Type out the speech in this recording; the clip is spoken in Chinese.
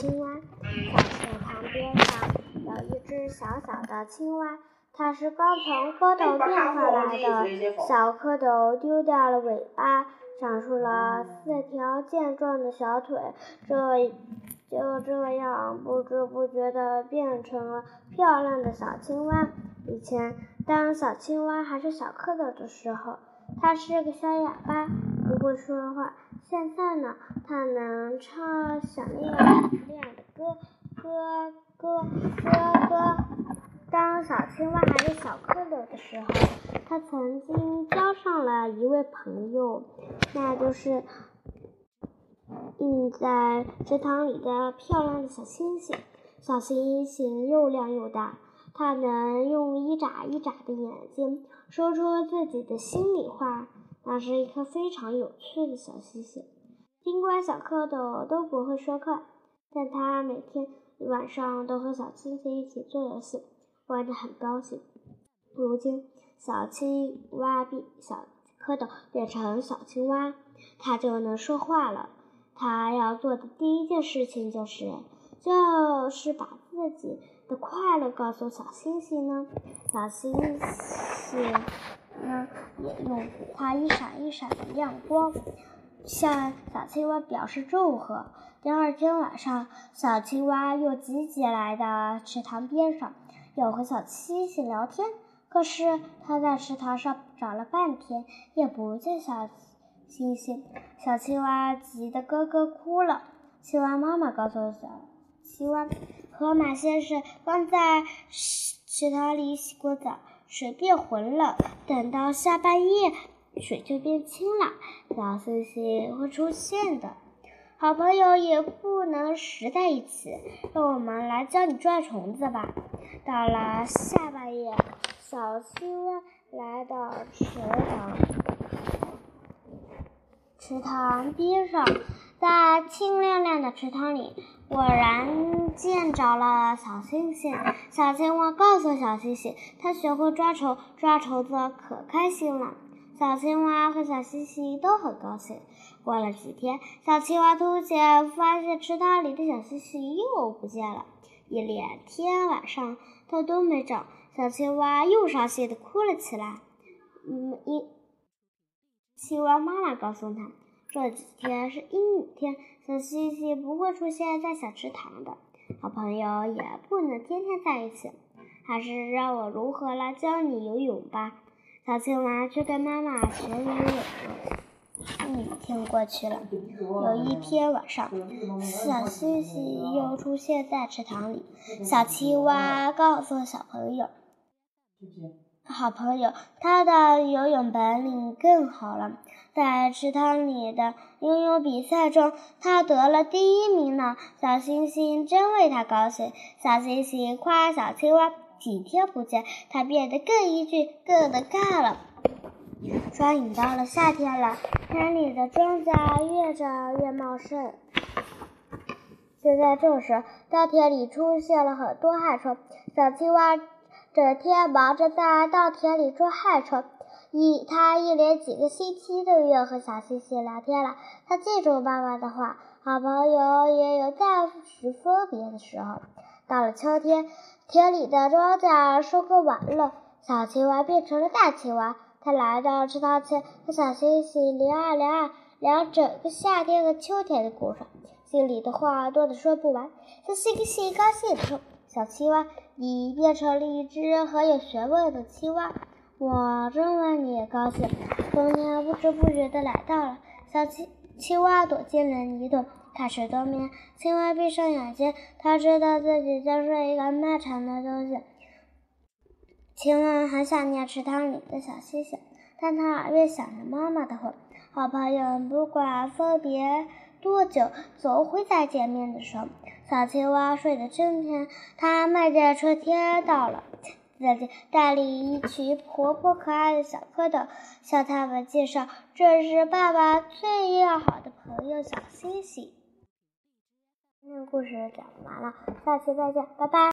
青蛙在池塘边上有一只小小的青蛙，它是刚从蝌蚪变回来的。小蝌蚪丢掉了尾巴，长出了四条健壮的小腿，这就这样不知不觉地变成了漂亮的小青蛙。以前，当小青蛙还是小蝌蚪的时候，它是个小哑巴，不会说话。现在呢，它能唱响亮亮的歌，歌歌歌歌。当小青蛙还是小蝌蚪的时候，它曾经交上了一位朋友，那就是映在池塘里的漂亮的小星星。小星星又亮又大，它能用一眨一眨的眼睛说出自己的心里话。那是一颗非常有趣的小星星。尽管小蝌蚪都不会说话，但它每天晚上都和小星星一起做游戏，玩得很高兴。如今，小青蛙变小蝌蚪变成小青蛙，它就能说话了。它要做的第一件事情就是，就是把自己的快乐告诉小星星呢。小星星。呢，也用它一闪一闪的亮光，向小青蛙表示祝贺。第二天晚上，小青蛙又急急来到池塘边上，要和小星星聊天。可是，它在池塘上找了半天，也不见小星星。小青蛙急得咯咯哭了。青蛙妈妈告诉小青蛙，河马先生刚在池塘里洗过澡。水变浑了，等到下半夜，水就变清了，小星星会出现的。好朋友也不能实在一起，让我们来教你抓虫子吧。到了下半夜，小青蛙来到池塘，池塘边上，在清亮亮的池塘里。果然见着了小星星，小青蛙告诉小星星，它学会抓虫，抓虫子可开心了。小青蛙和小西西都很高兴。过了几天，小青蛙突然发现池塘里的小西西又不见了，一连天晚上它都没找。小青蛙又伤心的哭了起来。嗯，一青蛙妈妈告诉它。这几天是阴雨天，小西西不会出现在小池塘的。好朋友也不能天天在一起，还是让我如何来教你游泳吧。小青蛙去跟妈妈学游泳。一天过去了，有一天晚上，小星星又出现在池塘里。小青蛙告诉小朋友。好朋友，他的游泳本领更好了，在池塘里的游泳比赛中，他得了第一名呢。小星星真为他高兴。小星星夸小青蛙，几天不见，它变得更英俊，更能干了。转眼到了夏天了，田里的庄稼越长越茂盛。就在这时，稻田里出现了很多害虫，小青蛙。整天忙着在稻田里捉害虫，一他一连几个星期都没有和小星星聊天了。他记住妈妈的话，好朋友也有暂时分别的时候。到了秋天，田里的庄稼收割完了，小青蛙变成了大青蛙。它来到池塘前，和小星星聊啊聊啊聊整个夏天和秋天的故事，心里的话多的说不完。小星星高兴地说。小青蛙，你变成了一只很有学问的青蛙，我真为你高兴。冬天不知不觉的来到了，小青青蛙躲进了泥洞，开始冬眠。青蛙闭上眼睛，它知道自己将是一个漫长的冬西。青蛙很想念池塘里的小星星，但它耳边响着妈妈的话：“好朋友，不管分别多久，总会再见面的。”时候，小青蛙睡得真甜，它梦见春天到了。自己带领一群活泼可爱的小蝌蚪，向他们介绍：“这是爸爸最要好的朋友小星星。”今天的故事讲完了下期再见拜拜。